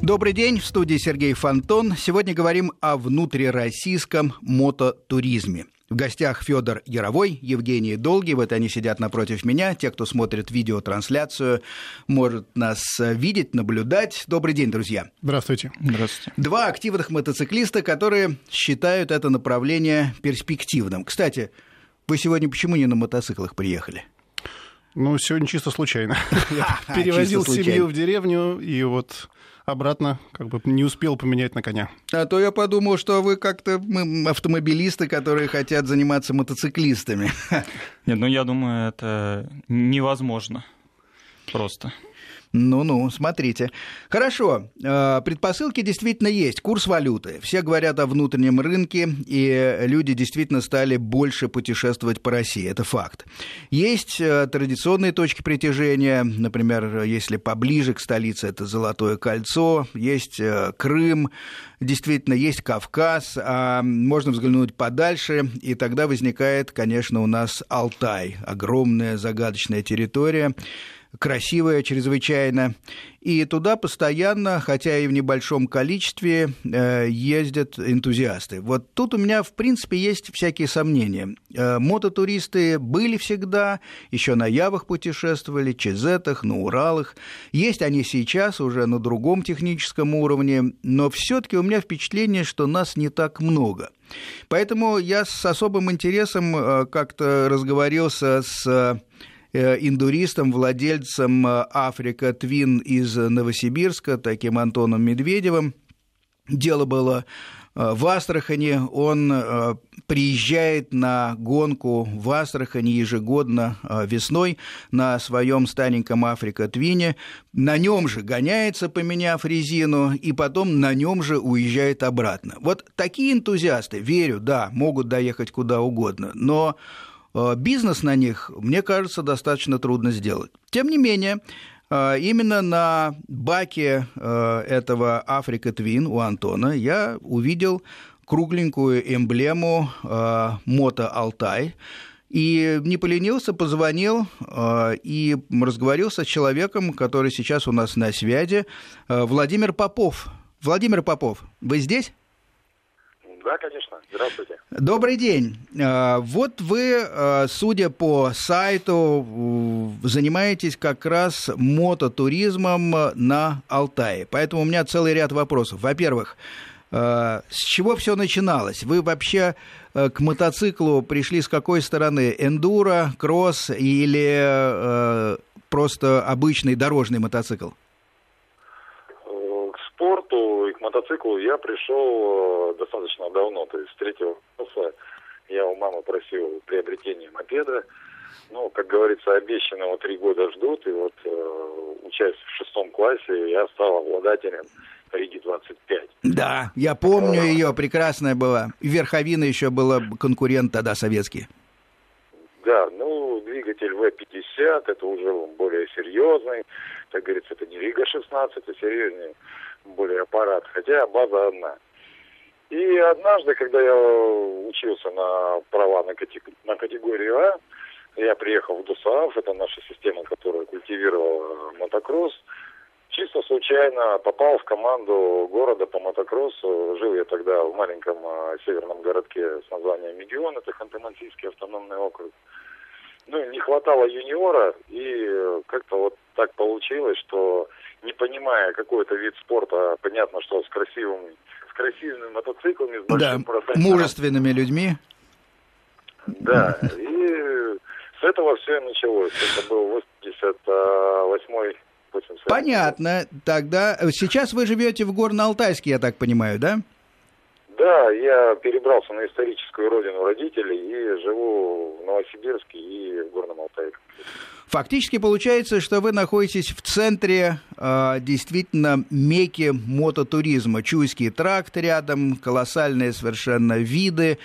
Добрый день, в студии Сергей Фонтон. Сегодня говорим о внутрироссийском мототуризме. В гостях Федор Яровой, Евгений Долгий. Вот они сидят напротив меня. Те, кто смотрит видеотрансляцию, может нас видеть, наблюдать. Добрый день, друзья. Здравствуйте. Здравствуйте. Два активных мотоциклиста, которые считают это направление перспективным. Кстати, вы сегодня почему не на мотоциклах приехали? Ну, сегодня чисто случайно. Я перевозил семью в деревню, и вот обратно как бы не успел поменять на коня. А то я подумал, что вы как-то мы автомобилисты, которые хотят заниматься мотоциклистами. Нет, ну я думаю, это невозможно просто. Ну-ну, смотрите. Хорошо, э, предпосылки действительно есть. Курс валюты. Все говорят о внутреннем рынке, и люди действительно стали больше путешествовать по России. Это факт. Есть э, традиционные точки притяжения. Например, если поближе к столице, это Золотое кольцо, есть э, Крым, действительно есть Кавказ, а можно взглянуть подальше, и тогда возникает, конечно, у нас Алтай, огромная загадочная территория, красивая чрезвычайно. И туда постоянно, хотя и в небольшом количестве, э, ездят энтузиасты. Вот тут у меня, в принципе, есть всякие сомнения. Э, мототуристы были всегда, еще на Явах путешествовали, Чезетах, на Уралах. Есть они сейчас уже на другом техническом уровне, но все-таки у меня впечатление, что нас не так много. Поэтому я с особым интересом э, как-то разговорился с индуристом, владельцем э, Африка Твин из Новосибирска, таким Антоном Медведевым. Дело было э, в Астрахани. Он приезжает на гонку в Астрахани ежегодно весной на своем стареньком Африка Твине. На нем же гоняется, поменяв резину, и потом на нем же уезжает обратно. Вот такие энтузиасты, верю, да, могут доехать куда угодно, но Э, бизнес на них, мне кажется, достаточно трудно сделать. Тем не менее, э, именно на баке э, этого Африка Твин у Антона я увидел кругленькую эмблему Мото Алтай. И не поленился, позвонил и разговорился с человеком, который сейчас у нас на связи, Владимир Попов. Владимир Попов, вы здесь? Да, конечно. Здравствуйте. Добрый день. А, вот вы, а, судя по сайту, занимаетесь как раз мототуризмом на Алтае. Поэтому у меня целый ряд вопросов. Во-первых, а, с чего все начиналось? Вы вообще к мотоциклу пришли с какой стороны? Эндуро, кросс или просто обычный дорожный мотоцикл? спорту и к мотоциклу я пришел э, достаточно давно, то есть с третьего класса я у мамы просил приобретение мопеда. Ну, как говорится, обещанного три года ждут, и вот э, учась в шестом классе, я стал обладателем Риги 25. Да, я помню а, ее, прекрасная была. Верховина еще была конкурент тогда советский. Да, ну, двигатель В-50, это уже более серьезный. Как говорится, это не Рига 16, это серьезнее более аппарат, хотя база одна. И однажды, когда я учился на права на, категорию, на категорию А, я приехал в ДУСААФ, это наша система, которая культивировала мотокросс, чисто случайно попал в команду города по мотокроссу. Жил я тогда в маленьком а, северном городке с названием Мегион, это Ханты-Мансийский автономный округ. Ну, не хватало юниора, и как-то вот так получилось, что не понимая какой-то вид спорта, понятно, что с красивыми, с красивыми мотоциклами, с большим да, мужественными людьми. Да, и с этого все началось. Это был 88-й Понятно. Тогда сейчас вы живете в Горно-Алтайске, я так понимаю, да? Да, я перебрался на историческую родину родителей и живу в Новосибирске и в Горном Алтае. Фактически получается, что вы находитесь в центре э, действительно меки мототуризма. Чуйский тракт рядом, колоссальные совершенно виды,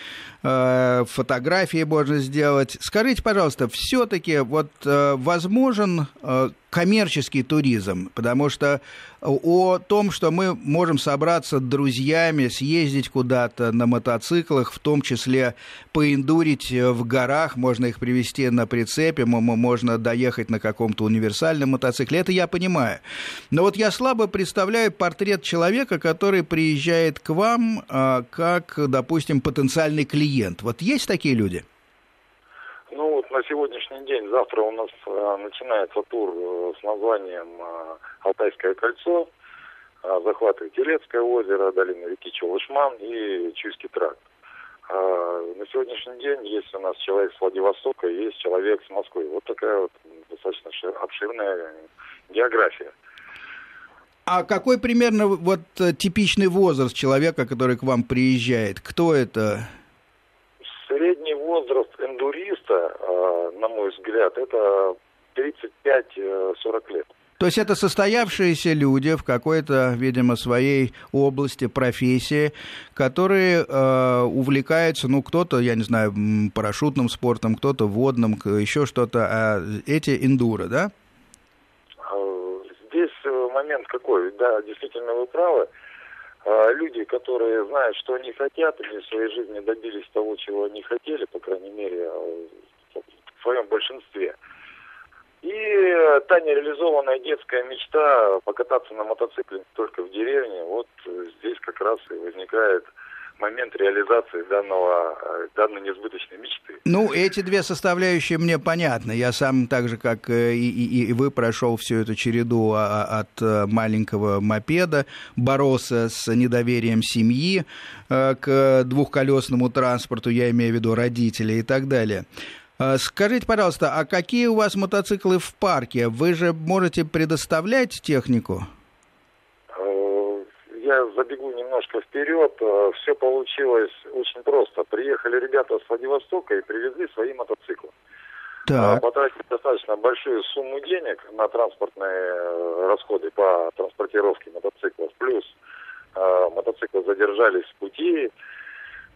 э, фотографии можно сделать. Скажите, пожалуйста, все-таки вот э, возможен э, коммерческий туризм, потому что о том, что мы можем собраться друзьями, съездить куда-то на мотоциклах, в том числе поиндурить в горах, можно их привезти на прицепе, можно доехать на каком-то универсальном мотоцикле, это я понимаю. Но вот я слабо представляю портрет человека, который приезжает к вам а, как, допустим, потенциальный клиент. Вот есть такие люди? На сегодняшний день, завтра у нас э, начинается тур э, с названием э, «Алтайское кольцо», захватывает Елецкое озеро, долину реки Чулышман и Чуйский тракт. А на сегодняшний день есть у нас человек с Владивостока, есть человек с Москвы. Вот такая вот достаточно обширная география. А какой примерно вот типичный возраст человека, который к вам приезжает? Кто это? Средний возраст на мой взгляд, это 35-40 лет. То есть это состоявшиеся люди в какой-то, видимо, своей области, профессии, которые э, увлекаются, ну, кто-то, я не знаю, парашютным спортом, кто-то водным, еще что-то, а эти эндуро, да? А, здесь э, момент какой, да, действительно вы правы. А, люди, которые знают, что они хотят, они в своей жизни добились того, чего они хотели, по крайней мере, э, в своем большинстве. И та нереализованная детская мечта покататься на мотоцикле только в деревне, вот здесь как раз и возникает момент реализации данного, э, данной несбыточной мечты. Ну, эти две составляющие мне понятны. Я сам, так же, как и, и, и вы, прошел всю эту череду а, а, от э, маленького мопеда, боролся с недоверием семьи э, к двухколесному транспорту, я имею в виду родителей и так далее. Скажите, пожалуйста, а какие у вас мотоциклы в парке? Вы же можете предоставлять технику? я забегу немножко вперед. Э, Все получилось очень просто. Приехали ребята с Владивостока и привезли свои мотоциклы. Так. Э, потратили достаточно большую сумму денег на транспортные э, расходы по транспортировке мотоциклов. Плюс мотоциклы задержались в пути.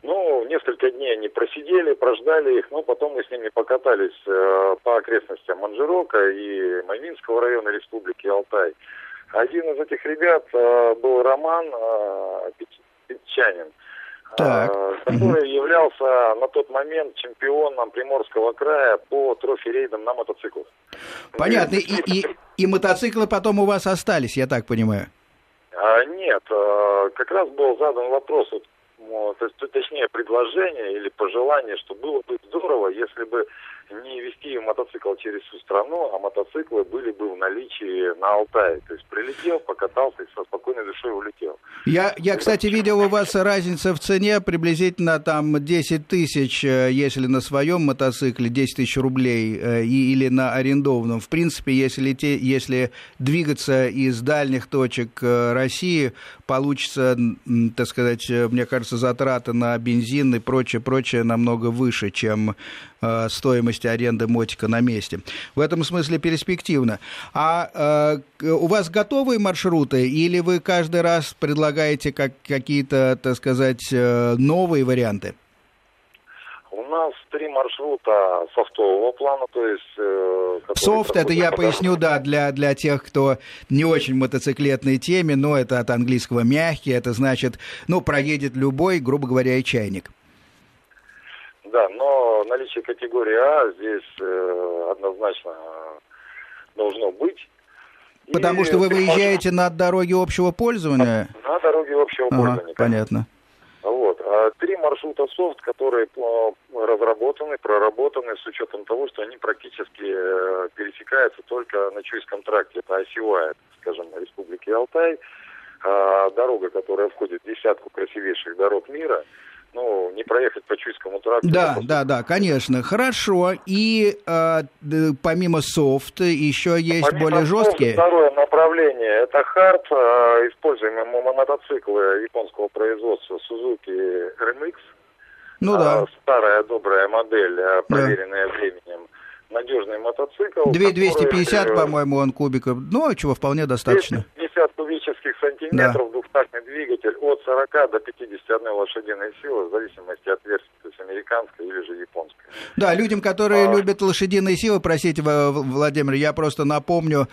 Ну, несколько дней они просидели, прождали их, но потом мы с ними покатались по окрестностям Манжирока и Майминского района Республики Алтай. Один из этих ребят э, был Роман э, Петчанин, так. Э, который угу. являлся на тот момент чемпионом Приморского края по трофи-рейдам на мотоциклах. Понятно. И, и, и мотоциклы потом у вас остались, я так понимаю? А, нет, как раз был задан вопрос, то есть, точнее, предложение или пожелание, что было бы здорово, если бы не вести мотоцикл через всю страну, а мотоциклы были бы в наличии на Алтае. То есть прилетел, покатался и со спокойной душой улетел. Я, я кстати, видел у вас разница в цене приблизительно там 10 тысяч, э, если на своем мотоцикле 10 тысяч рублей э, или на арендованном. В принципе, если, те, если двигаться из дальних точек э, России, получится, так сказать, мне кажется, затраты на бензин и прочее, прочее намного выше, чем стоимость аренды мотика на месте. В этом смысле перспективно. А э, у вас готовые маршруты или вы каждый раз предлагаете как, какие-то, так сказать, э, новые варианты? У нас три маршрута софтового плана, то есть... Э, Софт, это я поясню, да, для, для тех, кто не очень в мотоциклетной теме, но это от английского мягкий, это значит, ну, проедет любой, грубо говоря, и чайник. Да, но наличие категории А здесь э, однозначно должно быть. Потому и что вы выезжаете на дороге общего пользования? На, на дороге общего ага, пользования. Понятно. Вот. А три маршрута софт, которые разработаны, проработаны с учетом того, что они практически э, пересекаются только на Чуйском тракте. Это осевая, скажем, Республики Алтай. А дорога, которая входит в десятку красивейших дорог мира – ну, проехать по Чуйскому тракту. Да, да, да, конечно. Хорошо. И э, помимо софт еще есть помимо более жесткие? Второе направление – это хард, э, используемые мотоциклы японского производства Suzuki RMX. Ну да. Э, старая добрая модель, э, проверенная да. временем. Надежный мотоцикл. 250, который... по-моему, он кубиков. Ну, а чего, вполне достаточно. 250 кубических сантиметров, да. двухтактный двигатель от 40 до 51 лошадиной силы, в зависимости от версии. То есть американская или же японская. Да, людям, которые а... любят лошадиные силы, простите, Владимир, я просто напомню,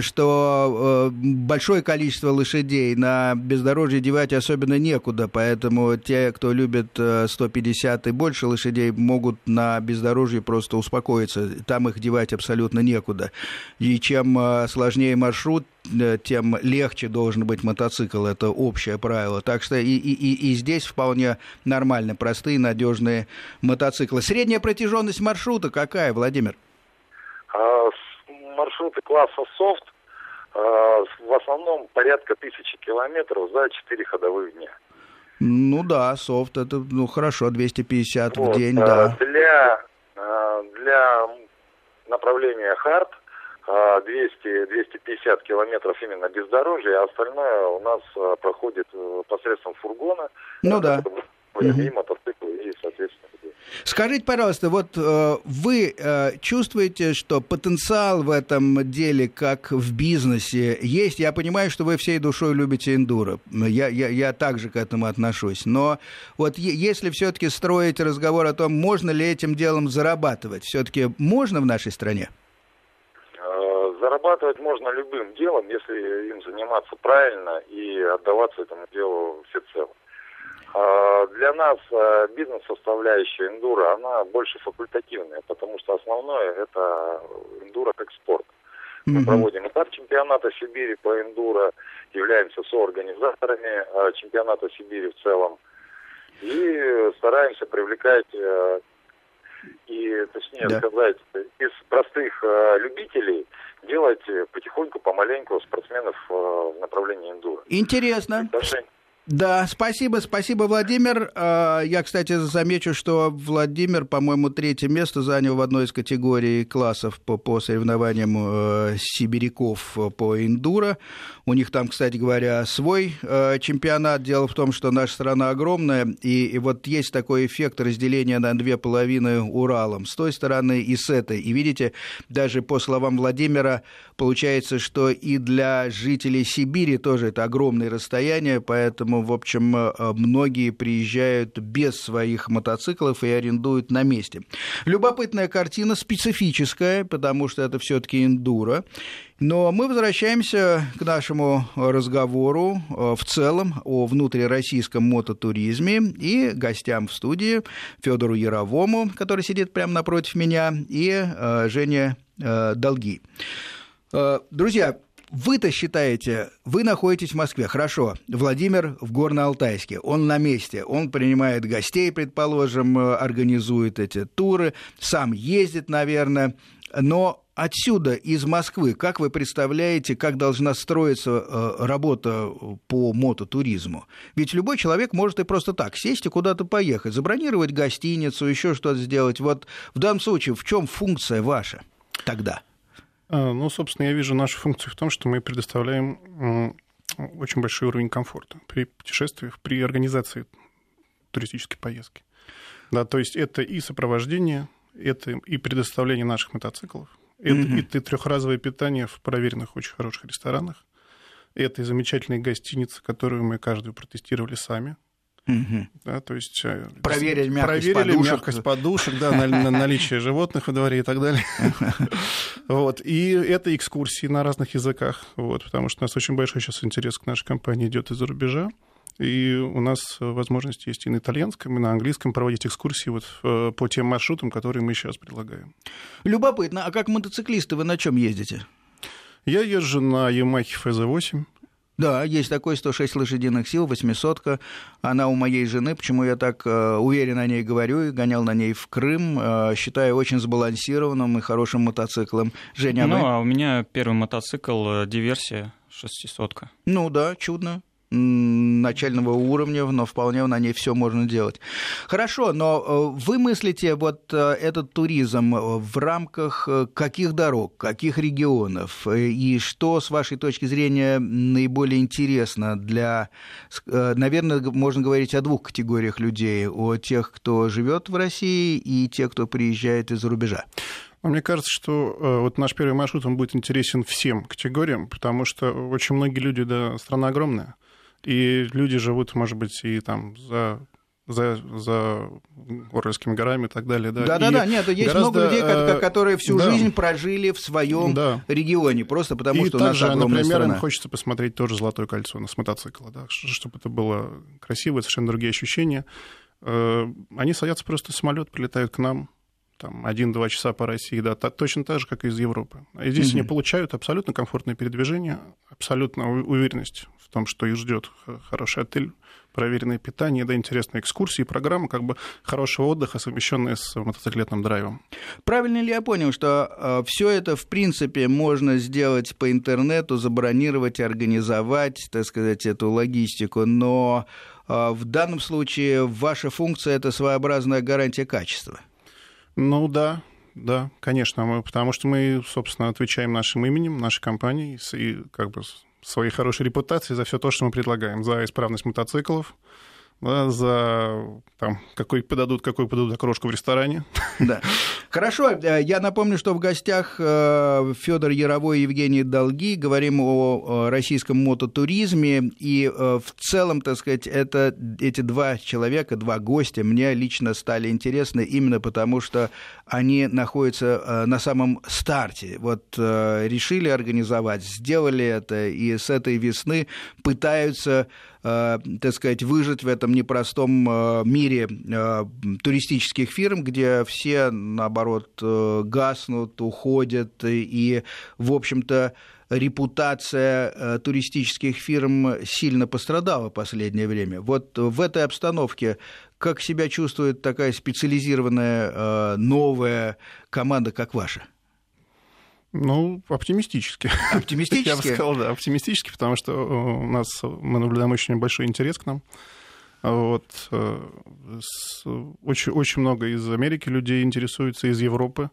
что э, большое количество лошадей на бездорожье девать особенно некуда, поэтому те, кто любит 150 э, и больше лошадей, могут на бездорожье просто успокоиться, там их девать абсолютно некуда. И чем сложнее маршрут, тем легче должен быть мотоцикл, это общее правило. Так что и, и, и здесь вполне нормально, простые, надежные мотоциклы. Средняя протяженность маршрута какая, Владимир? Маршруты класса софт э, в основном порядка тысячи километров за 4 ходовых дня. Ну да, софт это ну хорошо, 250 вот, в день, э, да. Для, э, для направления хард 200-250 километров именно бездорожье, а остальное у нас проходит посредством фургона. Ну да. Угу. И мотоциклы, и, Скажите, пожалуйста, вот э, вы э, чувствуете, что потенциал в этом деле, как в бизнесе, есть? Я понимаю, что вы всей душой любите эндуро. Я, я, я также к этому отношусь. Но вот если все-таки строить разговор о том, можно ли этим делом зарабатывать, все-таки можно в нашей стране? Э, зарабатывать можно любым делом, если им заниматься правильно и отдаваться этому делу всецело. А, для нас а, бизнес-составляющая эндуро, она больше факультативная, потому что основное это эндуро как спорт. Мы проводим этап чемпионата Сибири по эндуро, являемся соорганизаторами а, чемпионата Сибири в целом и стараемся привлекать и, точнее да. сказать, из простых любителей делать потихоньку, помаленьку спортсменов в направлении эндуро. Интересно. Отношение да, спасибо, спасибо, Владимир. А, я, кстати, замечу, что Владимир, по-моему, третье место занял в одной из категорий классов по, по соревнованиям э, сибиряков по эндуро. У них там, кстати говоря, свой э, чемпионат. Дело в том, что наша страна огромная, и, и вот есть такой эффект разделения на две половины Уралом, с той стороны и с этой. И видите, даже по словам Владимира, получается, что и для жителей Сибири тоже это огромное расстояние, поэтому в общем, э, многие приезжают без своих мотоциклов и арендуют на месте. Любопытная картина, специфическая, потому что это все-таки эндуро. Но мы возвращаемся к нашему разговору э, в целом о внутрироссийском мототуризме и гостям в студии Федору Яровому, который сидит прямо напротив меня, и э, Жене Долги. Друзья, вы-то считаете, вы находитесь в Москве, хорошо, Владимир в Горно-Алтайске, он на месте, он принимает гостей, предположим, организует эти туры, сам ездит, наверное, но отсюда, из Москвы, как вы представляете, как должна строиться э, работа по мототуризму? Ведь любой человек может и просто так сесть и куда-то поехать, забронировать гостиницу, еще что-то сделать. Вот в данном случае в чем функция ваша тогда? А, ну, собственно, я вижу нашу функцию в том, что мы предоставляем очень большой уровень комфорта при путешествиях, при организации туристической поездки. Да, то есть это и сопровождение, это и предоставление наших мотоциклов, это, mm-hmm. это и трехразовое питание в проверенных очень хороших ресторанах, это и замечательные гостиницы, которые мы каждую протестировали сами. Угу. Да, то есть э, проверили мягкость проверили подушек, мягкость подушек да, на, на наличие животных во дворе и так далее. Вот. И это экскурсии на разных языках, вот, потому что у нас очень большой сейчас интерес к нашей компании идет из-за рубежа. И у нас возможность есть и на итальянском, и на английском проводить экскурсии вот э, по тем маршрутам, которые мы сейчас предлагаем. Любопытно. А как мотоциклисты вы на чем ездите? Я езжу на Yamaha FZ8. Да, есть такой 106 лошадиных сил, 800-ка. Она у моей жены, почему я так э, уверенно о ней говорю, и гонял на ней в Крым. Э, считаю очень сбалансированным и хорошим мотоциклом. Женя, а Ну, вы? а у меня первый мотоцикл э, «Диверсия» 600-ка. Ну да, чудно начального уровня, но вполне на ней все можно делать. Хорошо, но э, вы мыслите вот э, этот туризм в рамках э, каких дорог, каких регионов, и что, с вашей точки зрения, наиболее интересно для, наверное, можно говорить о двух категориях людей, о тех, кто живет в России, и тех, кто приезжает из-за рубежа? Мне кажется, что вот наш первый маршрут он будет интересен всем категориям, потому что очень многие люди, да, страна огромная, и люди живут, может быть, и там за за, за Уральскими горами и так далее. Да, да, да, нет, есть гораздо, много людей, э, которые всю да, жизнь прожили в своем да. регионе, просто потому и что у нас огромная например, страна. им хочется посмотреть тоже «Золотое кольцо» с мотоцикла, да, чтобы это было красивое, совершенно другие ощущения. Э, они садятся просто в самолет, прилетают к нам, там, один-два часа по России, да, точно так же, как и из Европы. И здесь mm-hmm. они получают абсолютно комфортное передвижение, абсолютно уверенность в том, что их ждет хороший отель, проверенное питание, да, интересные экскурсии, программа как бы хорошего отдыха, совмещенная с мотоциклетным драйвом. Правильно ли я понял, что э, все это, в принципе, можно сделать по интернету, забронировать, организовать, так сказать, эту логистику, но э, в данном случае ваша функция – это своеобразная гарантия качества? Ну да, да, конечно, мы, потому что мы, собственно, отвечаем нашим именем, нашей компанией и как бы своей хорошей репутацией за все то, что мы предлагаем, за исправность мотоциклов, да, за там, какой подадут, какую подадут окрошку в ресторане. Да. Хорошо, э, я напомню, что в гостях э, Федор Яровой и Евгений Долги. Говорим о российском мототуризме. И э, в целом, так сказать, это, эти два человека, два гостя мне лично стали интересны именно потому, что они находятся на самом старте. Вот решили организовать, сделали это, и с этой весны пытаются так сказать, выжить в этом непростом э, мире э, туристических фирм, где все, наоборот, гаснут, уходят, и, в общем-то, репутация туристических фирм сильно пострадала в последнее время. Вот в этой обстановке как себя чувствует такая специализированная новая команда, как ваша? Ну, оптимистически. Оптимистически? Я бы сказал, да, оптимистически, потому что у нас мы наблюдаем очень большой интерес к нам. Вот. Э, очень, очень много из Америки людей интересуются, из Европы.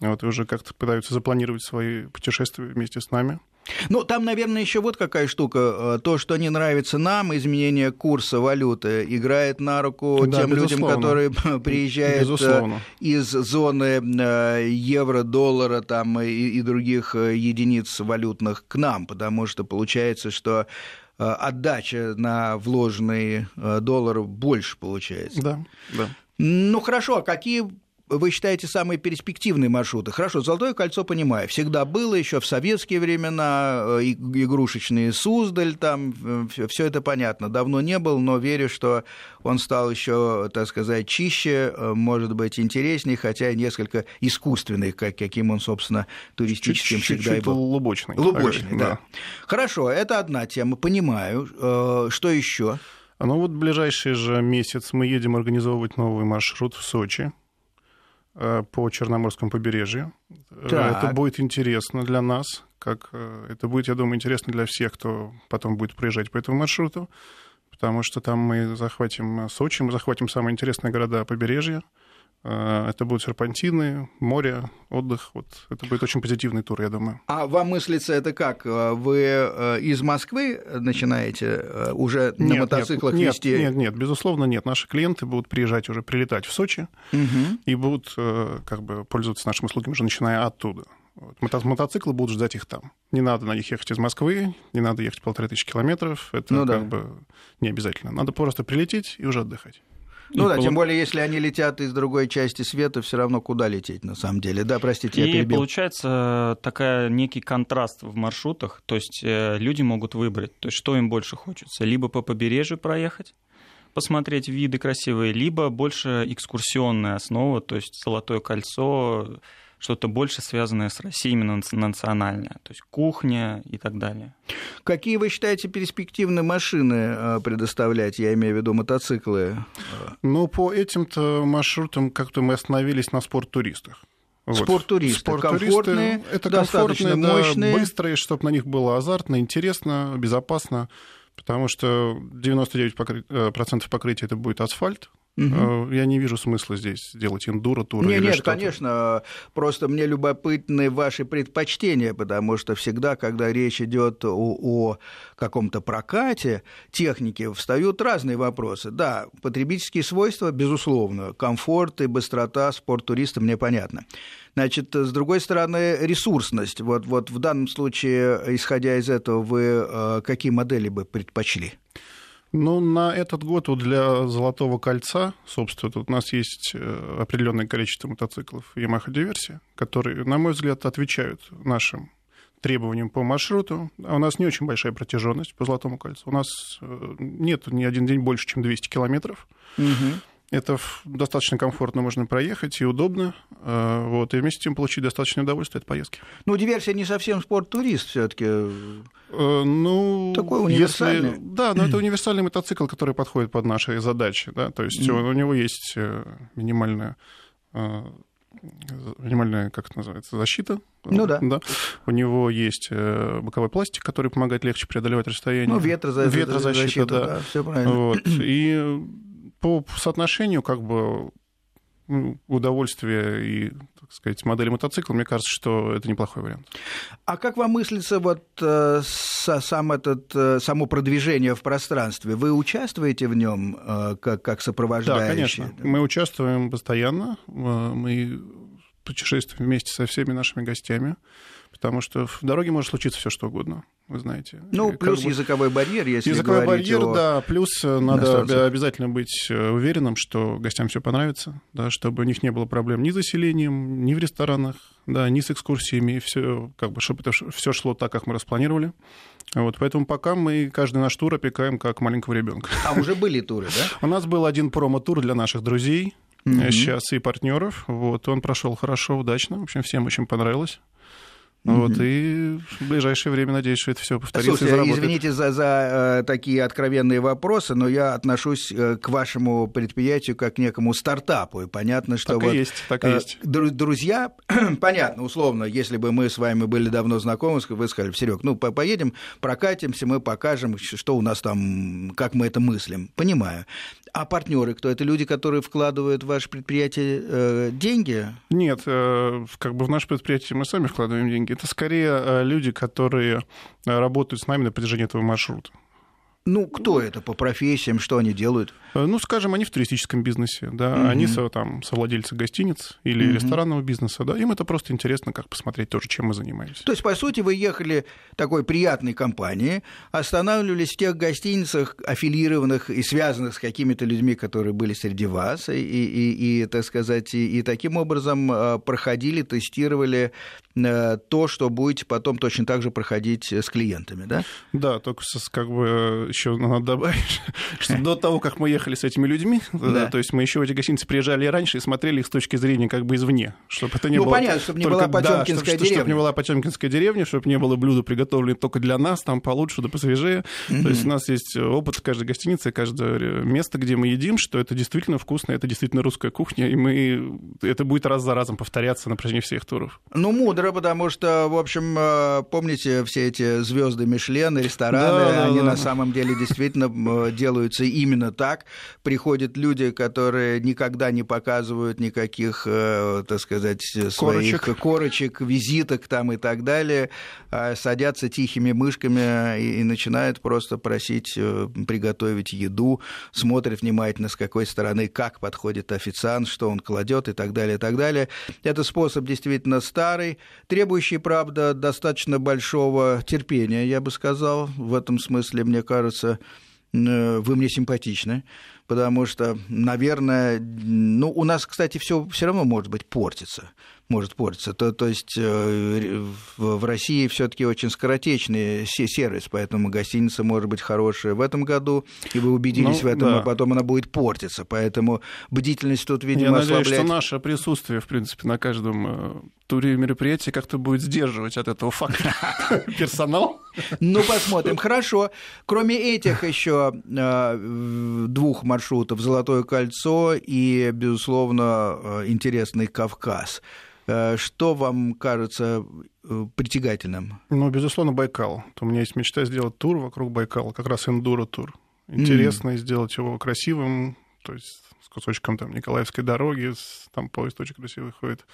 Вот, и уже как-то пытаются запланировать свои путешествия вместе с нами. Ну, там, наверное, еще вот какая штука. Э, то, что не нравится нам, изменение курса валюты, играет на руку да, тем людям, которые приезжают э, безусловно. из зоны э, евро, доллара там, и, и других единиц валютных к нам, потому что получается, что отдача на вложенный доллар больше получается. Да, да. Ну хорошо, а какие вы считаете самые перспективные маршруты? Хорошо, Золотое кольцо понимаю. Всегда было еще в советские времена, э, игрушечные Суздаль, там э, все это понятно. Давно не был, но верю, что он стал еще, так сказать, чище, э, может быть, интереснее, хотя и несколько искусственный, как, каким он, собственно, туристическим чуть, всегда чуть, и был. Лубочный. Лубочный, да. да. Хорошо, это одна тема, понимаю. Что еще? Ну вот в ближайший же месяц мы едем организовывать новый маршрут в Сочи. Э, по Черноморскому побережью. Э, так. Это будет интересно для нас, как э, это будет, я думаю, интересно для всех, кто потом будет проезжать по этому маршруту, потому что там мы захватим Сочи, мы захватим самые интересные города побережья, это будут серпантины, море, отдых. Вот это будет очень позитивный тур, я думаю. А вам мыслится это как? Э, вы э, из Москвы начинаете уже на нет, мотоциклах нет, вести? Нет, нет, безусловно, нет. Наши клиенты будут приезжать уже, прилетать в Сочи угу. и будут как бы пользоваться нашими услугами уже начиная оттуда. Вот. Мото- мотоциклы будут ждать их там. Не надо на них ехать из Москвы, не надо ехать полторы тысячи километров. Это ну, как да. бы не обязательно. Надо просто прилететь и уже отдыхать. Ну и да, пол... тем более, если они летят из другой части света, все равно куда лететь на самом деле. Да, простите, я и перебил. получается такая некий контраст в маршрутах, то есть э, люди могут выбрать, то есть что им больше хочется, либо по побережью проехать, посмотреть виды красивые, либо больше экскурсионная основа, то есть Золотое кольцо, что-то больше связанное с Россией, именно национальное, то есть кухня и так далее. Какие вы считаете перспективные машины э, предоставлять, я имею в виду мотоциклы? Ну, по этим-то маршрутам как-то мы остановились на спорт-туристах. Вот. Спорт-туристы, Спорт-туристы комфортные, это достаточно комфортные, мощные. Да, быстрые, чтобы на них было азартно, интересно, безопасно, потому что 99% э, покрытия это будет асфальт, Угу. Я не вижу смысла здесь делать эндуро туры. Нет, нет, конечно. Просто мне любопытны ваши предпочтения, потому что всегда, когда речь идет о, о каком-то прокате техники, встают разные вопросы. Да, потребительские свойства, безусловно, комфорт и быстрота спорт-туриста мне понятно. Значит, с другой стороны, ресурсность. Вот, вот в данном случае, исходя из этого, вы э, какие модели бы предпочли? Ну, на этот год вот для Золотого кольца, собственно, тут у нас есть э, определенное количество мотоциклов Yamaha Диверсия, которые, на мой взгляд, отвечают нашим требованиям по маршруту. А у нас не очень большая протяженность по Золотому кольцу. У нас э, нет ни один день больше, чем 200 километров. Угу. Это достаточно комфортно можно проехать и удобно. Э, вот, и вместе с тем получить достаточное удовольствие от поездки. Ну, диверсия не совсем спорт-турист все-таки. Ну, Такой универсальный. Если, да, но это универсальный мотоцикл, который подходит под наши задачи. Да? То есть mm. у него есть э, минимальная минимальная, как это называется, защита. Ну да. да. У него есть боковой пластик, который помогает легче преодолевать расстояние. Ну, ветрозащита, ветрозащита да. да, все правильно. Вот. И по соотношению как бы ну, удовольствия и, так сказать, модели мотоцикла, мне кажется, что это неплохой вариант. А как вам мыслится вот э, сам этот, э, само продвижение в пространстве? Вы участвуете в нем э, как, как сопровождающий? Да, конечно. Да? Мы участвуем постоянно. Э, мы путешествуем вместе со всеми нашими гостями, потому что в дороге может случиться все что угодно вы знаете. Ну, плюс бы... языковой барьер, если Языковой барьер, о... да, плюс э, надо обязательно быть э, уверенным, что гостям все понравится, да, чтобы у них не было проблем ни с заселением, ни в ресторанах, да, ни с экскурсиями, все, как бы, чтобы это все шло так, как мы распланировали. Вот, поэтому пока мы каждый наш тур опекаем как маленького ребенка. А уже были туры, да? У нас был один промо-тур для наших друзей, mm-hmm. сейчас и партнеров. Вот, он прошел хорошо, удачно. В общем, всем очень понравилось. Вот, и в ближайшее время, надеюсь, что это все повторится Слушайте, извините за, за э, такие откровенные вопросы, но я отношусь э, к вашему предприятию как к некому стартапу, и понятно, что так вот... И есть, так и э, есть. Друзья, понятно, условно, если бы мы с вами были давно знакомы, вы сказали, Серег, ну, поедем, прокатимся, мы покажем, что у нас там, как мы это мыслим. Понимаю. А партнеры кто? Это люди, которые вкладывают в ваше предприятие э, деньги? Нет, э, как бы в наше предприятие мы сами вкладываем деньги. Это скорее э, люди, которые э, работают с нами на протяжении этого маршрута. Ну, кто это по профессиям, что они делают? Э, ну, скажем, они в туристическом бизнесе, да, угу. они там, совладельцы гостиниц или угу. ресторанного бизнеса, да, им это просто интересно, как посмотреть тоже, чем мы занимаемся. То есть, по сути, вы ехали такой приятной компании, останавливались в тех гостиницах, аффилированных и связанных с какими-то людьми, которые были среди вас, и, и, и так сказать, и, и таким образом э, проходили, тестировали э, то, что будете потом точно так же проходить с клиентами, да? Да, только как бы еще надо добавить, что до того, как мы ехали с этими людьми, да. то есть мы еще в эти гостиницы приезжали раньше и смотрели их с точки зрения как бы извне, чтобы это не ну, было... понятно, чтобы не только, была Потемкинская да, деревня. Чтобы не была Потемкинская деревня, чтобы не было блюда, приготовленные только для нас, там получше, да посвежее. Mm-hmm. То есть у нас есть опыт каждой гостинице, каждое место, где мы едим, что это действительно вкусно, это действительно русская кухня, и мы... это будет раз за разом повторяться на протяжении всех туров. Ну, мудро, потому что, в общем, э, помните все эти звезды Мишлен, рестораны, да, они да, на самом деле деле действительно делаются именно так. Приходят люди, которые никогда не показывают никаких, э, так сказать, своих корочек, корочек визиток там и так далее, а садятся тихими мышками и, начинают просто просить э, приготовить еду, смотрят внимательно, с какой стороны, как подходит официант, что он кладет и так далее, и так далее. Это способ действительно старый, требующий, правда, достаточно большого терпения, я бы сказал. В этом смысле, мне кажется, кажется, э, вы мне симпатичны, потому что, наверное, ну, у нас, кстати, все все равно может быть портится может портиться. То, то есть э, в России все-таки очень скоротечный сервис, поэтому гостиница может быть хорошая в этом году, и вы убедились ну, в этом, да. а потом она будет портиться. Поэтому бдительность тут, видимо, Я ослабляет. надеюсь, что наше присутствие, в принципе, на каждом э, туре мероприятия как-то будет сдерживать от этого факта персонал. Ну, посмотрим. Хорошо. Кроме этих еще э, двух маршрутов «Золотое кольцо» и, безусловно, интересный Кавказ. Э, что вам кажется э, притягательным? Ну, безусловно, Байкал. У меня есть мечта сделать тур вокруг Байкала, как раз эндуро-тур. Интересно mm. сделать его красивым, то есть с кусочком там Николаевской дороги, там поезд очень красивый ходит.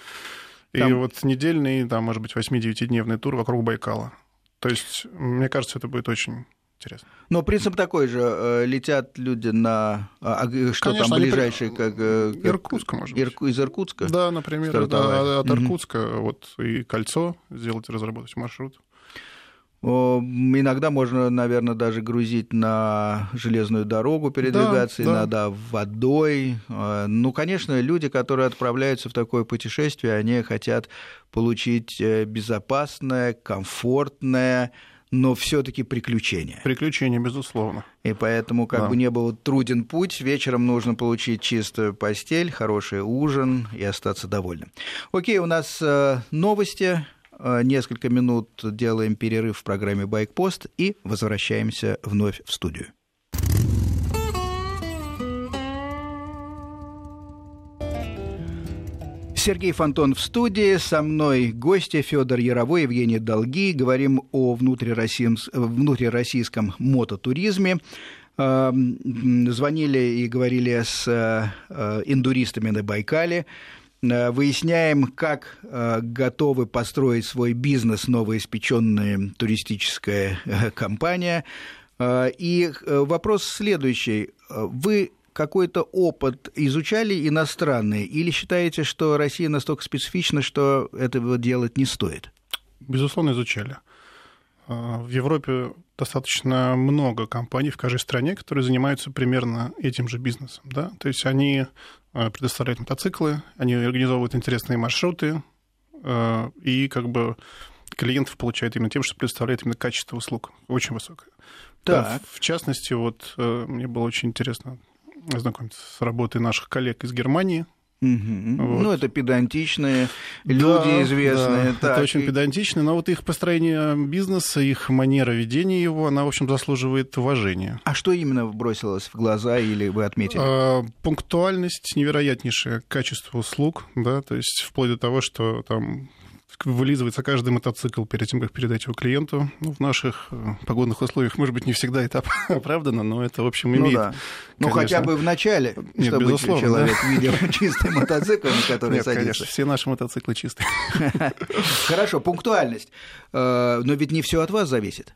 И там... вот недельный, там, может быть, 8-9-дневный тур вокруг Байкала. То есть, мне кажется, это будет очень интересно. Но принцип такой же. Э, летят люди на... А, а что Конечно, там ближайшие? При... Как, э, как... Иркутска, может быть. Из Иркутска? Да, например. Да, от Иркутска. Угу. Вот и кольцо сделать, разработать маршрут. Иногда можно, наверное, даже грузить на железную дорогу, передвигаться, да, иногда да. водой. Э, ну, конечно, люди, которые отправляются в такое путешествие, они хотят получить э, безопасное, комфортное, но все-таки приключения. Приключения, безусловно. И поэтому, как да. бы не был труден путь, вечером нужно получить чистую постель, хороший ужин и остаться довольным. Окей, у нас э, новости. Э, несколько минут делаем перерыв в программе «Байкпост» и возвращаемся вновь в студию. Сергей Фонтон в студии, со мной гости Федор Яровой, Евгений Долги. Говорим о внутрироссийском мототуризме. Э, звонили и говорили с э, индуристами на Байкале. Э, выясняем, как э, готовы построить свой бизнес новоиспеченная туристическая компания. И вопрос следующий. Вы какой-то опыт изучали иностранный или считаете, что Россия настолько специфична, что этого делать не стоит? Безусловно, изучали. В Европе достаточно много компаний в каждой стране, которые занимаются примерно этим же бизнесом. Да? То есть они Э, предоставляют мотоциклы, они организовывают интересные маршруты, э, и как бы клиентов получают именно тем, что предоставляют именно качество услуг очень высокое. Так. Да, в частности, вот э, мне было очень интересно ознакомиться с работой наших коллег из Германии, Угу. Вот. Ну, это педантичные люди да, известные. Да, так, это очень педантичные, но вот их построение бизнеса, их манера ведения его, она, в общем, заслуживает уважения. А что именно бросилось в глаза или вы отметили? А, пунктуальность, невероятнейшее качество услуг, да, то есть вплоть до того, что там вылизывается каждый мотоцикл перед тем, как передать его клиенту. Ну, в наших э, погодных условиях, может быть, не всегда это оправдано, но это, в общем, ну имеет... Ну, да. ну хотя бы в начале, Нет, чтобы безусловно, человек да? видел чистый мотоцикл, на который Нет, садится. Конечно, все наши мотоциклы чистые. Хорошо, пунктуальность. Э, но ведь не все от вас зависит.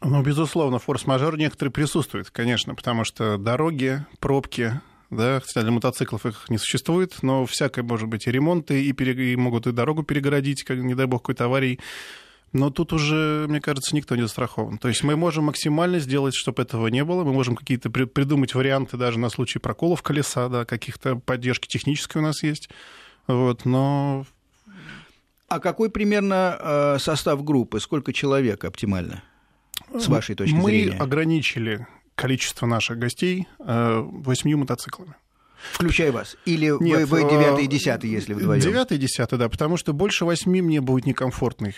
Ну, безусловно, форс-мажор некоторые присутствует, конечно, потому что дороги, пробки, да, хотя для мотоциклов их не существует, но всякое может быть и ремонты, и, пере... и могут и дорогу перегородить, как, не дай бог, какой-то аварии. Но тут уже, мне кажется, никто не застрахован. То есть мы можем максимально сделать, чтобы этого не было. Мы можем какие-то при... придумать варианты даже на случай проколов колеса, да, каких-то поддержки технической у нас есть. Вот, но... А какой примерно э, состав группы? Сколько человек оптимально? С вашей точки мы зрения? Мы ограничили количество наших гостей э, восьмью мотоциклами. Включая вас? Или Нет, вы, вы девятый и десятый, если вдвоем? Девятый и десятый, да, потому что больше восьми мне будет некомфортно их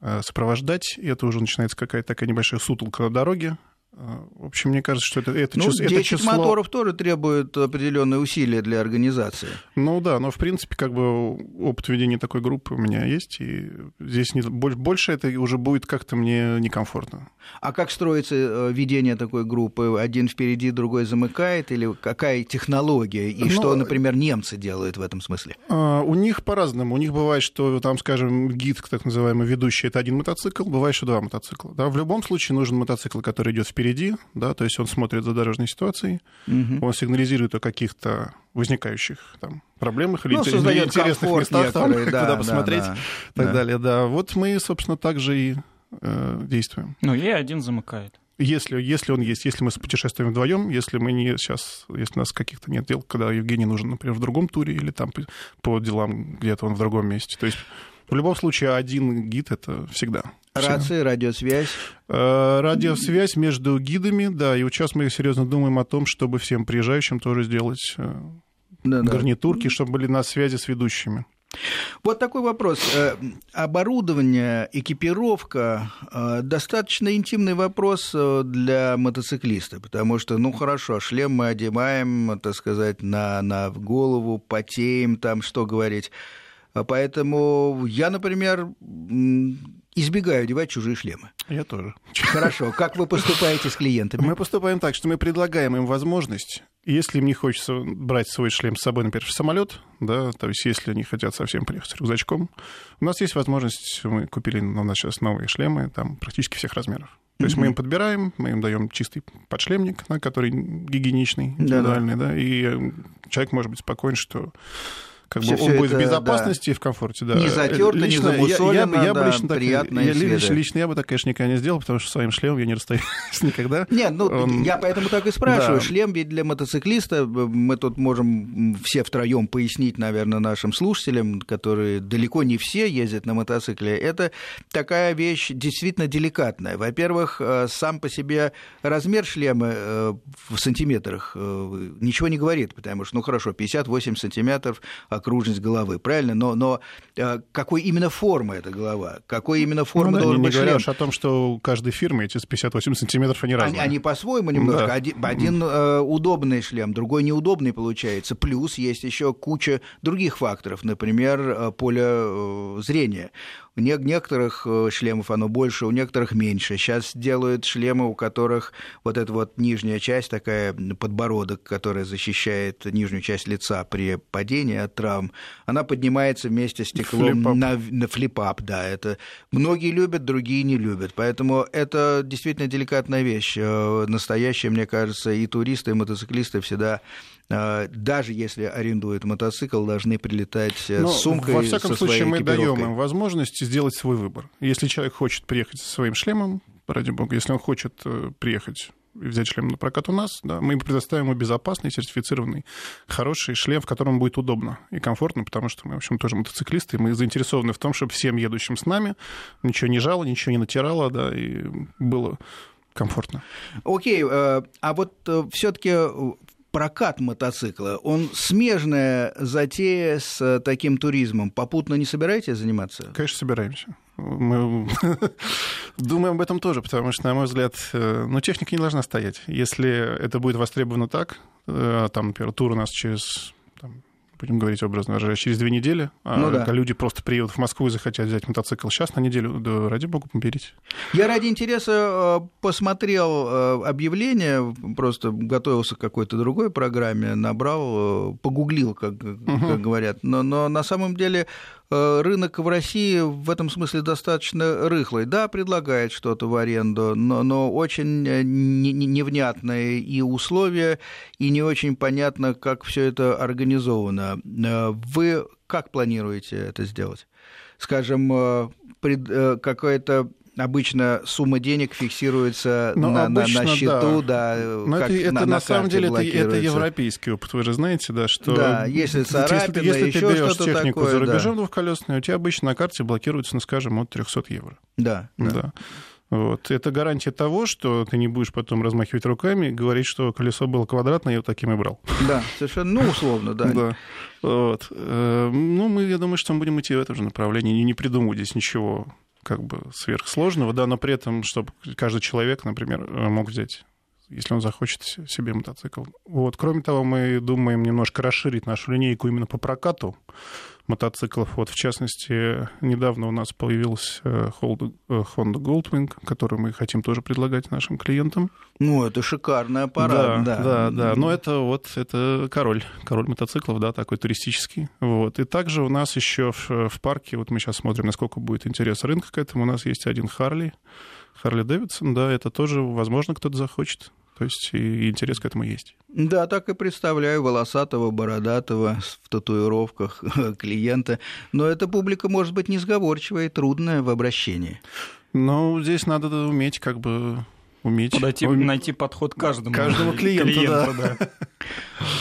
э, сопровождать, и это уже начинается какая-то такая небольшая сутолка на дороге, в общем, мне кажется, что это, это, ну, чис, 10 это число... моторов тоже требует определенные усилия для организации. Ну да, но в принципе, как бы опыт ведения такой группы у меня есть, и здесь не, больше это уже будет как-то мне некомфортно. А как строится э, ведение такой группы? Один впереди, другой замыкает? Или какая технология? И ну, что, например, немцы делают в этом смысле? А, у них по-разному. У них бывает, что там, скажем, гид, так называемый ведущий, это один мотоцикл, бывает, что два мотоцикла. Да? В любом случае нужен мотоцикл, который идет впереди впереди, да, то есть он смотрит за дорожной ситуацией, угу. он сигнализирует о каких-то возникающих там проблемах или, ну, интересных местах, там, да, куда посмотреть да, да, и так да. далее. Да, вот мы, собственно, так же и э, действуем. Ну, и один замыкает. Если, если он есть, если мы путешествуем вдвоем, если мы не сейчас, если у нас каких-то нет дел, когда Евгений нужен, например, в другом туре или там по делам где-то он в другом месте. То есть в любом случае один гид это всегда. Рации, радиосвязь? Э, радиосвязь между гидами, да, и вот сейчас мы серьезно думаем о том, чтобы всем приезжающим тоже сделать да, э, гарнитурки, да. чтобы были на связи с ведущими. Вот такой вопрос. Э, оборудование, экипировка достаточно интимный вопрос для мотоциклиста, потому что, ну хорошо, шлем мы одеваем, так сказать, на, на голову, потеем, там что говорить. Поэтому я, например, избегаю одевать чужие шлемы. Я тоже. Хорошо. Как вы поступаете с клиентами? Мы поступаем так, что мы предлагаем им возможность, если им не хочется брать свой шлем с собой, например, в самолет, да, то есть если они хотят совсем приехать с рюкзачком, у нас есть возможность, мы купили у нас сейчас новые шлемы, там практически всех размеров. То есть mm-hmm. мы им подбираем, мы им даем чистый подшлемник, да, который гигиеничный, индивидуальный, да, да, и человек может быть спокоен, что как бы он будет в безопасности да. и в комфорте, да. Не затерто, не замусолено, я, я, я, да, лично приятно я, лично, лично я бы так, конечно, никогда не сделал, потому что своим шлемом я не расстаюсь никогда. Нет, ну, он... я поэтому так и спрашиваю. Да. Шлем ведь для мотоциклиста, мы тут можем все втроем пояснить, наверное, нашим слушателям, которые далеко не все ездят на мотоцикле, это такая вещь действительно деликатная. Во-первых, э, сам по себе размер шлема э, в сантиметрах э, ничего не говорит, потому что, ну хорошо, 58 сантиметров окружность головы, правильно? Но, но э, какой именно формы эта голова? Какой именно формы ну, да, должен не, быть говоря уж о том, что у каждой фирмы эти 58 сантиметров, они разные. Они, они по-своему немножко. Да. Один, один э, удобный шлем, другой неудобный получается. Плюс есть еще куча других факторов, например, э, поле э, зрения. У некоторых э, шлемов оно больше, у некоторых меньше. Сейчас делают шлемы, у которых вот эта вот нижняя часть, такая подбородок, которая защищает нижнюю часть лица при падении от травм, она поднимается вместе с стеклом flip на, на flip-up. Да, это многие любят, другие не любят. Поэтому это действительно деликатная вещь. Э, настоящая, мне кажется, и туристы, и мотоциклисты всегда даже если арендуют мотоцикл, должны прилетать э, Но, с сумкой. Во всяком со случае, мы даем им возможность сделать свой выбор. Если человек хочет приехать со своим шлемом, ради бога, если он хочет э, приехать и взять шлем на прокат у нас, да, мы предоставим ему безопасный, сертифицированный, хороший шлем, в котором будет удобно и комфортно, потому что мы, в общем, тоже мотоциклисты, и мы заинтересованы в том, чтобы всем едущим с нами ничего не жало, ничего не натирало, да, и было комфортно. Окей, okay, э, а вот все-таки прокат мотоцикла, он смежная затея с таким туризмом. Попутно не собираетесь заниматься? Конечно, собираемся. Мы думаем об этом тоже, потому что, на мой взгляд, э, ну, техника не должна стоять. Если это будет востребовано так, э, там, например, тур у нас через будем говорить образно выражаясь, через две недели, а ну, да. люди просто приедут в Москву и захотят взять мотоцикл сейчас на неделю, да ради бога, берите. Я ради интереса э, посмотрел э, объявление, просто готовился к какой-то другой программе, набрал, э, погуглил, как, угу. как говорят, но, но на самом деле рынок в России в этом смысле достаточно рыхлый. Да, предлагает что-то в аренду, но, но очень э, невнятные и условия, и не очень понятно, как все это организовано. Э, вы как планируете это сделать? Скажем, какое-то обычно сумма денег фиксируется ну, на, обычно, на, на счету, да. да Но это, это на, на самом деле это, это европейский опыт, вы же знаете, да, что да, если царапина, если, если ты берешь технику такое, за рубежом да. двухколесную, у тебя обычно на карте блокируется, ну, скажем, от 300 евро. Да. да. да. Вот. Это гарантия того, что ты не будешь потом размахивать руками и говорить, что колесо было квадратное, я вот таким и брал. Да, совершенно, ну, условно, да. да. Вот. Э, ну, мы, я думаю, что мы будем идти в этом же направлении, не придумывать здесь ничего как бы сверхсложного, да, но при этом, чтобы каждый человек, например, мог взять если он захочет себе мотоцикл. Вот. Кроме того, мы думаем немножко расширить нашу линейку именно по прокату мотоциклов. Вот, в частности, недавно у нас появился э, Honda Goldwing, который мы хотим тоже предлагать нашим клиентам. Ну, это шикарный аппарат, да. Да, да, да. Но это вот это король, король мотоциклов, да, такой туристический. Вот. И также у нас еще в, в парке, вот мы сейчас смотрим, насколько будет интерес рынка к этому, у нас есть один Харли, Харли Дэвидсон, да, это тоже, возможно, кто-то захочет. То есть и интерес к этому есть. Да, так и представляю волосатого, бородатого, в татуировках клиента. Но эта публика может быть несговорчивая и трудная в обращении. Ну, здесь надо уметь как бы уметь... Подойти, уметь... найти подход каждому. Каждому клиенту, клиенту да. да.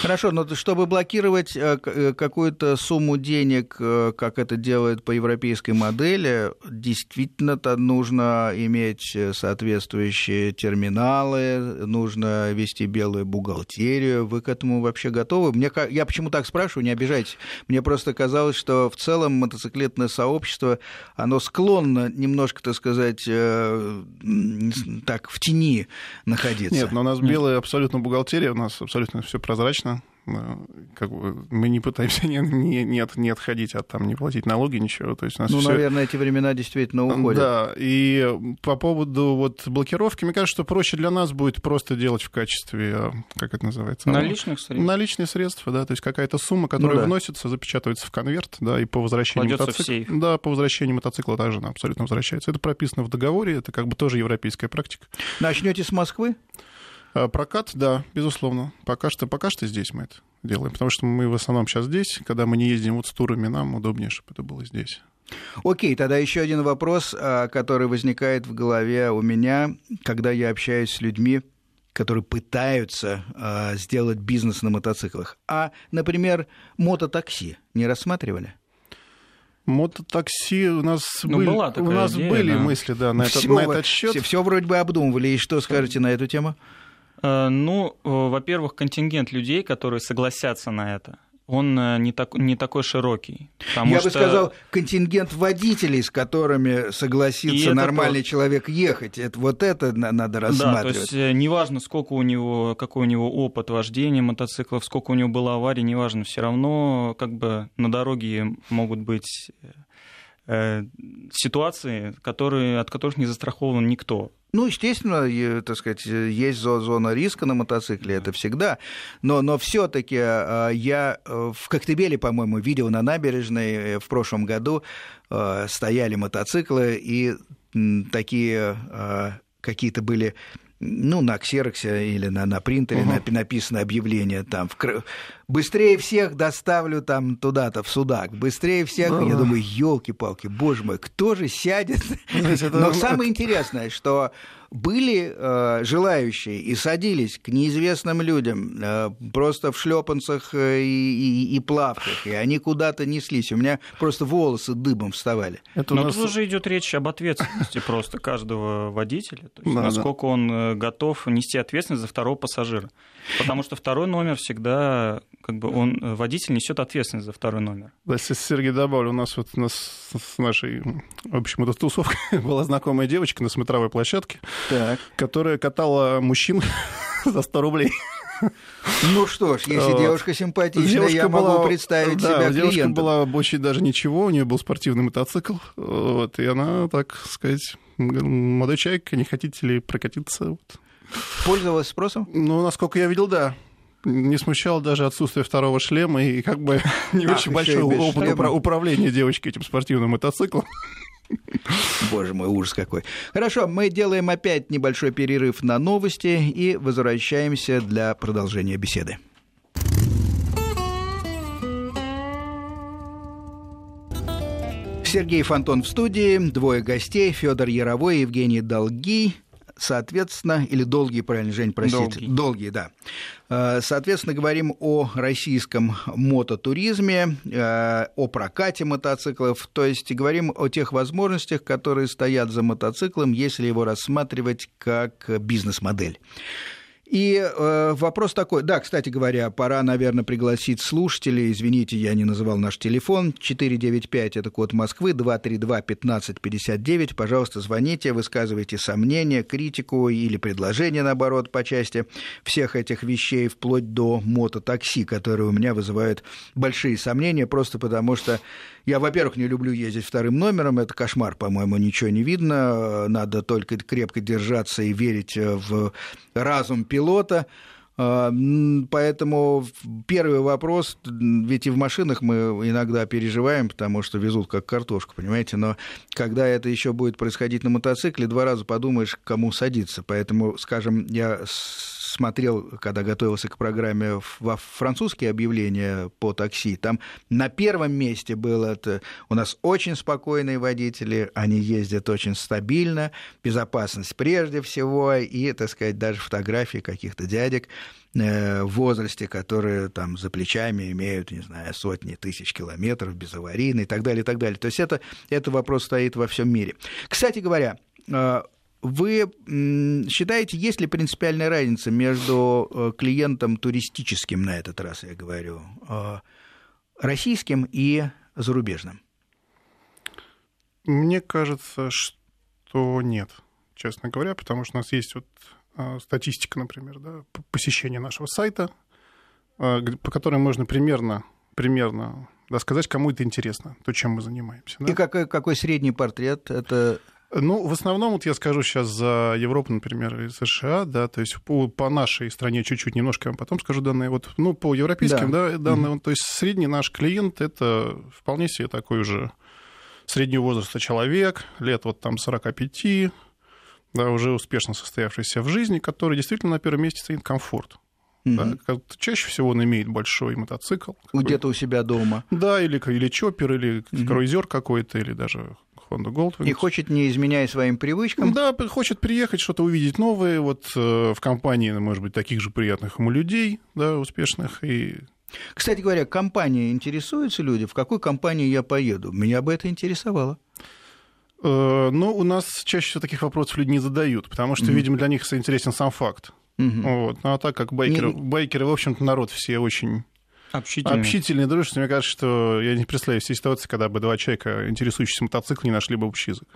Хорошо, но чтобы блокировать э, э, какую-то сумму денег, э, как это делают по европейской модели, действительно-то нужно иметь соответствующие терминалы, нужно вести белую бухгалтерию. Вы к этому вообще готовы? Мне, я почему так спрашиваю, не обижайтесь. Мне просто казалось, что в целом мотоциклетное сообщество, оно склонно немножко, так сказать, так, в тени находиться. Нет, но у нас белая абсолютно бухгалтерия, у нас абсолютно все прозрачно. Как бы мы не пытаемся не, не, не, не отходить от там, не платить налоги, ничего. То есть у нас ну, все... наверное, эти времена действительно уходят. Да, и по поводу вот блокировки, мне кажется, что проще для нас будет просто делать в качестве, как это называется? Наличных средств. Наличные средства, да, то есть какая-то сумма, которая ну, да. вносится, запечатывается в конверт, да, и по возвращению мотоцикла... Да, по возвращению мотоцикла также она абсолютно возвращается. Это прописано в договоре, это как бы тоже европейская практика. Начнете с Москвы? А, прокат, да, безусловно. Пока что, пока что здесь мы это делаем, потому что мы в основном сейчас здесь, когда мы не ездим вот с турами, нам удобнее, чтобы это было здесь. Окей, тогда еще один вопрос, а, который возникает в голове у меня, когда я общаюсь с людьми, которые пытаются э, сделать бизнес на мотоциклах. А, например, мототакси не рассматривали? Мототакси у нас, ну, были, была у нас идея, были да. мысли да, на, этот, на этот счет. Все, все вроде бы обдумывали. И что скажете на эту тему? Э, ну, э, во-первых, контингент людей, которые согласятся на это он э, не, так, не такой широкий. Я что... бы сказал, контингент водителей, с которыми согласится и нормальный это... человек ехать, это, вот это надо рассматривать. Да, то есть неважно, сколько у него, какой у него опыт вождения мотоциклов, сколько у него было аварий, неважно, все равно как бы на дороге могут быть э, ситуации, которые, от которых не застрахован никто. Ну, естественно, так сказать, есть зона риска на мотоцикле, это всегда. Но, но все-таки а, я э, в Коктебеле, по-моему, видел на набережной э, в прошлом году э, стояли мотоциклы, и такие какие-то были ну, на ксероксе или на, на принтере uh-huh. написано объявление там в, быстрее всех доставлю там туда-то в Судак, быстрее всех, uh-huh. я думаю, елки-палки, боже мой, кто же сядет? Но самое интересное, что были э, желающие и садились к неизвестным людям э, просто в шлепанцах э, и, и, и плавках, и они куда-то неслись. У меня просто волосы дыбом вставали. Это Но нас... тут уже идет речь об ответственности просто каждого водителя, то есть да, насколько да. он э, готов нести ответственность за второго пассажира. Потому что второй номер всегда, как бы он, э, водитель несет ответственность за второй номер. Да, Сергей добавлю, у нас вот у нас с нашей, в общем, это тусовка была знакомая девочка на смотровой площадке, так. которая катала мужчин за 100 рублей. Ну что ж, если вот. девушка симпатичная, девушка я была, могу представить да, себя девушка клиентом. была очень даже ничего, у нее был спортивный мотоцикл, вот, и она, так сказать, молодой человек, не хотите ли прокатиться? Вот. Пользовалась спросом? Ну, насколько я видел, да не смущало даже отсутствие второго шлема и как бы не очень большой опыт управления девочкой этим спортивным мотоциклом. Боже мой, ужас какой. Хорошо, мы делаем опять небольшой перерыв на новости и возвращаемся для продолжения беседы. Сергей Фонтон в студии, двое гостей, Федор Яровой и Евгений Долги соответственно, или долгие, правильно, Жень, простите, долгие, долгие да. Э, соответственно, говорим о российском мототуризме, э, о прокате мотоциклов, то есть говорим о тех возможностях, которые стоят за мотоциклом, если его рассматривать как бизнес-модель. И э, вопрос такой, да, кстати говоря, пора, наверное, пригласить слушателей. Извините, я не называл наш телефон. 495 – это код Москвы, 232-1559. Пожалуйста, звоните, высказывайте сомнения, критику или предложения, наоборот, по части всех этих вещей, вплоть до мототакси, которые у меня вызывают большие сомнения, просто потому что я, во-первых, не люблю ездить вторым номером, это кошмар, по-моему, ничего не видно, надо только крепко держаться и верить в разум пилота. А, поэтому первый вопрос, ведь и в машинах мы иногда переживаем, потому что везут как картошку, понимаете, но когда это еще будет происходить на мотоцикле, два раза подумаешь, кому садиться. Поэтому, скажем, я смотрел, когда готовился к программе, во французские объявления по такси, там на первом месте было это у нас очень спокойные водители, они ездят очень стабильно, безопасность прежде всего, и, так сказать, даже фотографии каких-то дядек э, в возрасте, которые там за плечами имеют, не знаю, сотни тысяч километров, безаварийные и так далее, и так далее. То есть это, это вопрос стоит во всем мире. Кстати говоря, э, вы считаете, есть ли принципиальная разница между э, клиентом туристическим, на этот раз я говорю, э, российским и зарубежным? Мне кажется, что нет, честно говоря, потому что у нас есть вот э, статистика, например, да, посещения нашего сайта, по которой можно примерно, примерно да, сказать, кому это интересно, то, чем мы занимаемся. Да? И какой, какой средний портрет? Это ну, в основном, вот я скажу сейчас за Европу, например, и США, да, то есть по, по нашей стране чуть-чуть немножко, я потом скажу данные, вот, ну, по европейским, да, да данные, mm-hmm. то есть средний наш клиент это вполне себе такой уже среднего возраста человек, лет вот там 45, да, уже успешно состоявшийся в жизни, который действительно на первом месте стоит комфорт. Mm-hmm. Да? Чаще всего он имеет большой мотоцикл. Где-то у себя дома. Да, или, или чоппер, или mm-hmm. круизер какой-то, или даже Honda Goldwing. И хочет, не изменяя своим привычкам. Да, хочет приехать, что-то увидеть новое. Вот э, в компании, может быть, таких же приятных ему людей, да, успешных. И... Кстати говоря, компания интересуются люди, в какую компанию я поеду? Меня бы это интересовало. Э, ну, у нас чаще всего таких вопросов люди не задают, потому что, mm-hmm. видимо, для них интересен сам факт. Mm-hmm. Вот. Ну, а так как байкеры, не... байкеры, в общем-то, народ все очень Общительный. Общительный, дружественный. Мне кажется, что я не представляю себе ситуации, когда бы два человека, интересующиеся мотоциклом, не нашли бы общий язык.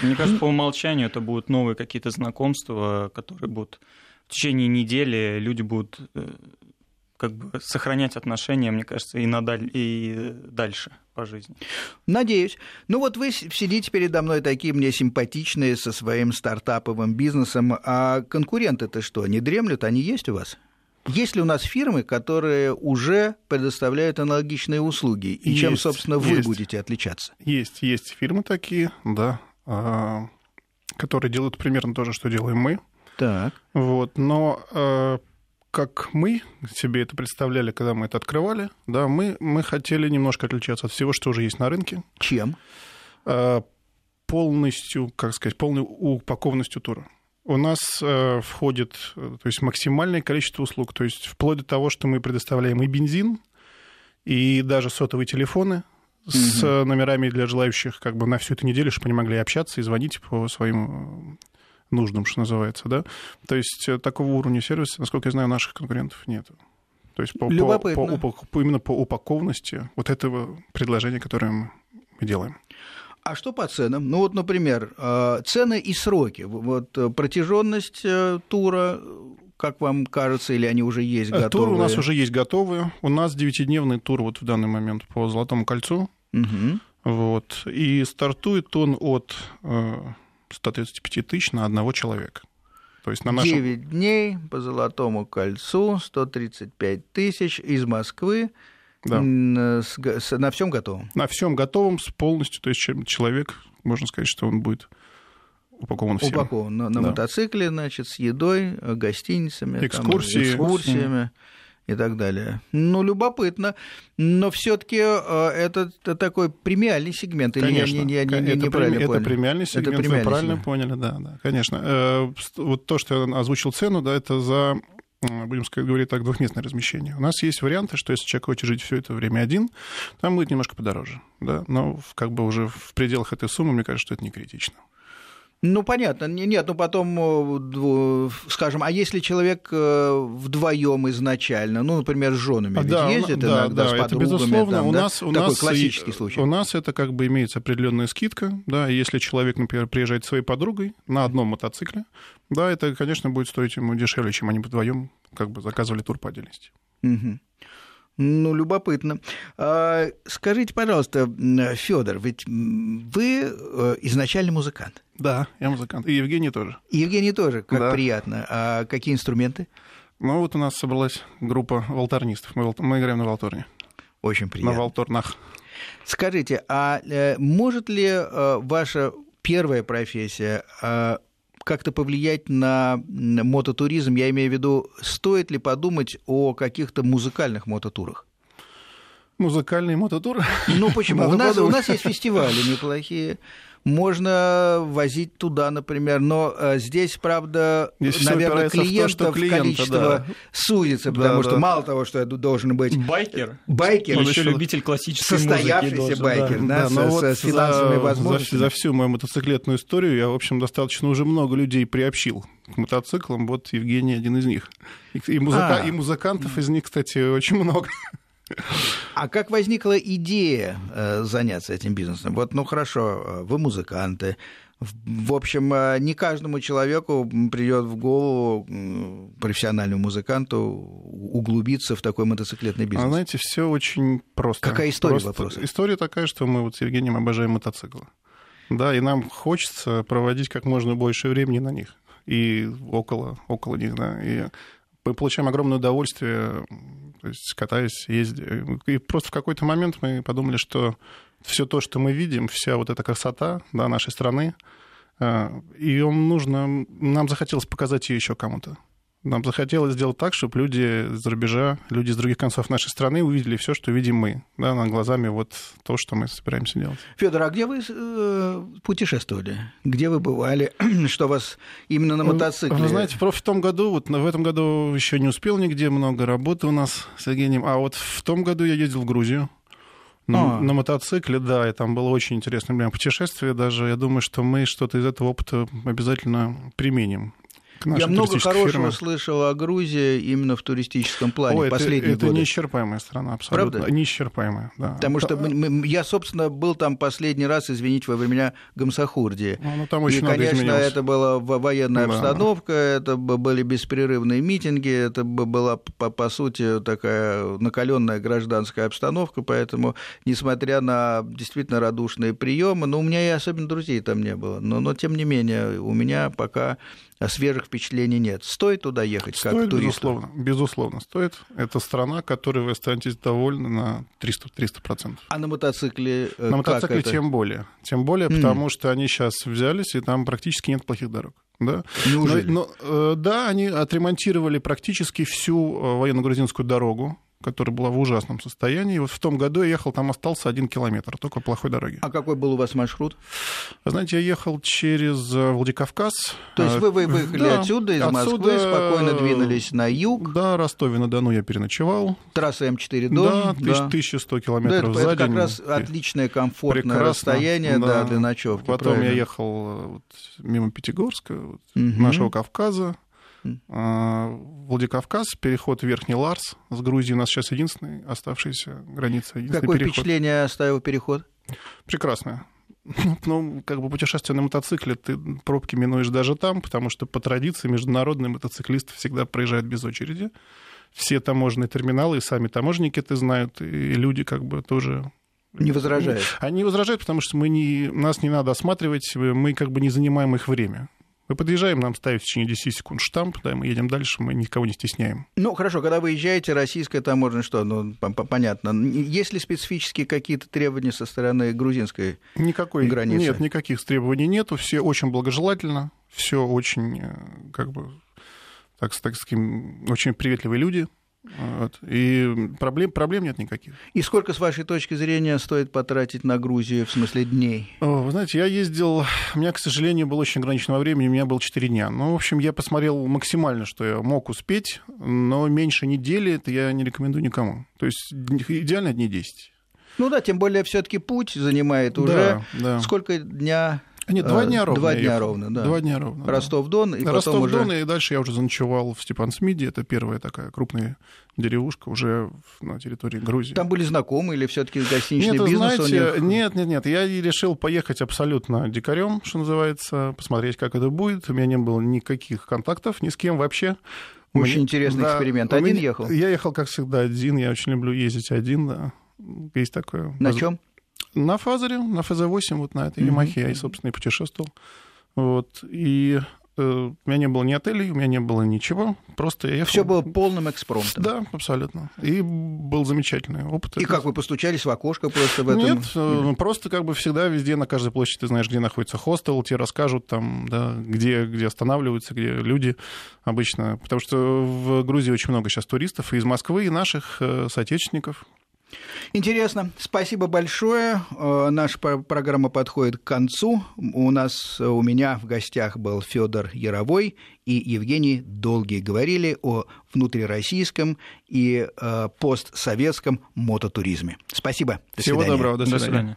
Мне кажется, по умолчанию это будут новые какие-то знакомства, которые будут в течение недели люди будут э, как бы сохранять отношения, мне кажется, и, надаль... и дальше по жизни. Надеюсь. Ну вот вы сидите передо мной такие мне симпатичные со своим стартаповым бизнесом, а конкуренты-то что, не дремлют, они есть у вас? Есть ли у нас фирмы, которые уже предоставляют аналогичные услуги? И есть, чем, собственно, вы есть. будете отличаться? Есть, есть фирмы такие, да, а, которые делают примерно то же, что делаем мы. Так. Вот, но а, как мы себе это представляли, когда мы это открывали, да, мы, мы хотели немножко отличаться от всего, что уже есть на рынке. Чем? А, полностью, как сказать, полной упакованностью тура у нас э, входит э, то есть максимальное количество услуг, то есть вплоть до того, что мы предоставляем и бензин, и даже сотовые телефоны с угу. номерами для желающих как бы на всю эту неделю, чтобы они могли общаться и звонить по своим э, нуждам, что называется, да. То есть такого уровня сервиса, насколько я знаю, наших конкурентов нет. То есть по, по, по, по, именно по упакованности вот этого предложения, которое мы делаем. А что по ценам? Ну вот, например, э, цены и сроки. Вот э, протяженность э, тура, как вам кажется, или они уже есть готовые? Тур у нас уже есть готовые. У нас девятидневный тур вот в данный момент по Золотому кольцу. Угу. Вот. И стартует он от 135 тысяч на одного человека. То есть на нашем... 9 дней по Золотому кольцу, 135 тысяч из Москвы да. С, на всем готовом? На всем готовом, с полностью. То есть человек, можно сказать, что он будет упакован всем. Упакован на, на да. мотоцикле, значит, с едой, гостиницами, Экскурсии. Там, экскурсиями и так далее. Ну, любопытно. Но все-таки э, это такой премиальный сегмент, или конечно, я, я, я, я это, неправильно это понял? Премиальный сегмент, это премиальный вы правильно сегмент. поняли, да, да, конечно. Э, вот то, что я озвучил цену, да, это за будем сказать, говорить так, двухместное размещение. У нас есть варианты, что если человек хочет жить все это время один, там будет немножко подороже. Да? Но как бы уже в пределах этой суммы, мне кажется, что это не критично. Ну, понятно. Нет, ну потом, э, скажем, а если человек э, вдвоем изначально, ну, например, с женами а, да, ездит да, иногда, да, с подругами, это безусловно. Там, у да? нас, у Такой нас классический случай. У нас это как бы имеется определенная скидка, да, если человек, например, приезжает со своей подругой на одном мотоцикле, да, это, конечно, будет стоить ему дешевле, чем они вдвоем как бы заказывали тур по отдельности. Угу. Ну, любопытно. А, скажите, пожалуйста, Федор, ведь вы э, изначально музыкант. Да, я музыкант. И Евгений тоже. И Евгений тоже, как да. приятно. А какие инструменты? Ну, вот у нас собралась группа волторнистов. Мы, мы играем на волторне. Очень приятно. На волторнах. Скажите, а э, может ли э, ваша первая профессия как-то повлиять на мототуризм? Я имею в виду, стоит ли подумать о каких-то музыкальных мототурах? Музыкальный мототур? Ну почему? у, нас, у нас есть фестивали неплохие можно возить туда, например. Но э, здесь, правда, здесь наверное, клиентов том, клиента, количество да. судится, потому да, что да. мало того, что это должен быть байкер, байкер он еще любитель классической состоявшийся музыки должен, байкер, да, да, да, с, вот с финансовыми за, возможностями. За, за всю мою мотоциклетную историю я, в общем, достаточно уже много людей приобщил к мотоциклам. Вот Евгений один из них. И, музыка, а. и музыкантов из них, кстати, очень много. А как возникла идея э, заняться этим бизнесом? Вот, ну хорошо, э, вы музыканты. В общем, э, не каждому человеку придет в голову профессиональному музыканту углубиться в такой мотоциклетный бизнес. А знаете, все очень просто. Какая история просто. вопроса? История такая, что мы вот с Евгением обожаем мотоциклы. Да, и нам хочется проводить как можно больше времени на них и около, около них, да. И мы получаем огромное удовольствие, то есть катаясь, ездя. И просто в какой-то момент мы подумали, что все то, что мы видим, вся вот эта красота да, нашей страны, ее э, нужно, нам захотелось показать ее еще кому-то. Нам захотелось сделать так, чтобы люди с рубежа, люди с других концов нашей страны увидели все, что видим мы, да, над глазами вот то, что мы собираемся делать. Федор, а где вы э, путешествовали? Где вы бывали? что вас именно на мотоцикле? Вы знаете, в том году, вот в этом году еще не успел нигде, много работы у нас с Евгением, а вот в том году я ездил в Грузию. На, а. на мотоцикле, да, и там было очень интересное меня путешествие. Даже я думаю, что мы что-то из этого опыта обязательно применим я много хорошего фирмы. слышал о Грузии именно в туристическом плане Ой, последние это, годы. Это неисчерпаемая страна, абсолютно. Правда? Неисчерпаемая, да. Потому что мы, мы, я, собственно, был там последний раз, извините, во времена Гамсахурдии. Ну, ну, там очень И, конечно, изменилось. это была военная да. обстановка, это были беспрерывные митинги, это была, по, по сути, такая накаленная гражданская обстановка, поэтому, несмотря на действительно радушные приемы, ну, у меня и особенно друзей там не было, но, но тем не менее, у меня пока свежих впечатлений нет. Стоит туда ехать стоит, как туристу? Безусловно, безусловно, стоит. Это страна, которой вы останетесь довольны на 300%. 300%. А на мотоцикле э, На мотоцикле это? тем более. Тем более, mm. потому что они сейчас взялись, и там практически нет плохих дорог. Да? Неужели? Но, но, э, да, они отремонтировали практически всю э, военно-грузинскую дорогу которая была в ужасном состоянии. И вот в том году я ехал, там остался один километр, только плохой дороги. А какой был у вас маршрут? Вы знаете, я ехал через э, Владикавказ. То есть вы выехали да, отсюда, из отсюда, Москвы, спокойно двинулись на юг? Да, Ростове-на-Дону я переночевал. Трасса М4 Дон? Да, да. 1100 километров да, это, за это как раз отличное комфортное Прекрасно, расстояние да. Да, для ночевки. Потом правильно. я ехал э, вот, мимо Пятигорска, вот, угу. нашего Кавказа. А, Владикавказ, переход в Верхний Ларс с Грузией у нас сейчас единственная оставшаяся граница. Какое переход. впечатление оставил переход? Прекрасное. Ну, как бы путешествие на мотоцикле, ты пробки минуешь даже там, потому что по традиции международный мотоциклист всегда проезжает без очереди. Все таможенные терминалы, и сами таможенники это знают, и люди как бы тоже не возражают. Они возражают, потому что мы не, нас не надо осматривать, мы как бы не занимаем их время. Мы подъезжаем, нам ставят в течение 10 секунд штамп, да, мы едем дальше, мы никого не стесняем. Ну, хорошо, когда вы езжаете, российская таможня, что, ну, понятно. Есть ли специфические какие-то требования со стороны грузинской Никакой, границы? Нет, никаких требований нету, все очень благожелательно, все очень, э, как бы, так, так сказать, очень приветливые люди, вот. И проблем, проблем нет никаких. И сколько, с вашей точки зрения, стоит потратить на Грузию в смысле дней? О, вы знаете, я ездил, у меня, к сожалению, было очень ограниченного времени, у меня было 4 дня. Ну, в общем, я посмотрел максимально, что я мог успеть, но меньше недели это я не рекомендую никому. То есть идеально дней 10. Ну да, тем более все-таки путь занимает уже да, да. сколько дня нет, два дня ровно. Два дня ровно, да. Два дня ровно. Ростов-Дон, и Ростов-Дон, уже... и дальше я уже заночевал в Степансмиде. Это первая такая крупная деревушка уже на территории Грузии. Там были знакомые или все таки гостиничный нет, бизнес знаете, них? Нет, нет, нет. Я решил поехать абсолютно дикарем, что называется, посмотреть, как это будет. У меня не было никаких контактов ни с кем вообще. Очень Мне... интересный да, эксперимент. Один меня... ехал? Я ехал, как всегда, один. Я очень люблю ездить один, да. Есть такое. На чем? На Фазере, на ФЗ-8, вот на этой mm-hmm. Ямахе я и, собственно, и путешествовал. Вот. И э, у меня не было ни отелей, у меня не было ничего. Просто я ехал. Все было полным экспромтом. Да, абсолютно. И был замечательный опыт. И как вы постучались в окошко просто в этом? Нет, mm-hmm. просто как бы всегда везде, на каждой площади ты знаешь, где находится хостел, тебе расскажут там, да, где, где останавливаются, где люди обычно. Потому что в Грузии очень много сейчас туристов и из Москвы, и наших э, соотечественников. Интересно. Спасибо большое. Э, наша программа подходит к концу. У нас, э, у меня в гостях был Федор Яровой и Евгений Долгий. Говорили о внутрироссийском и э, постсоветском мототуризме. Спасибо. До Всего свидания. доброго. До свидания. До свидания.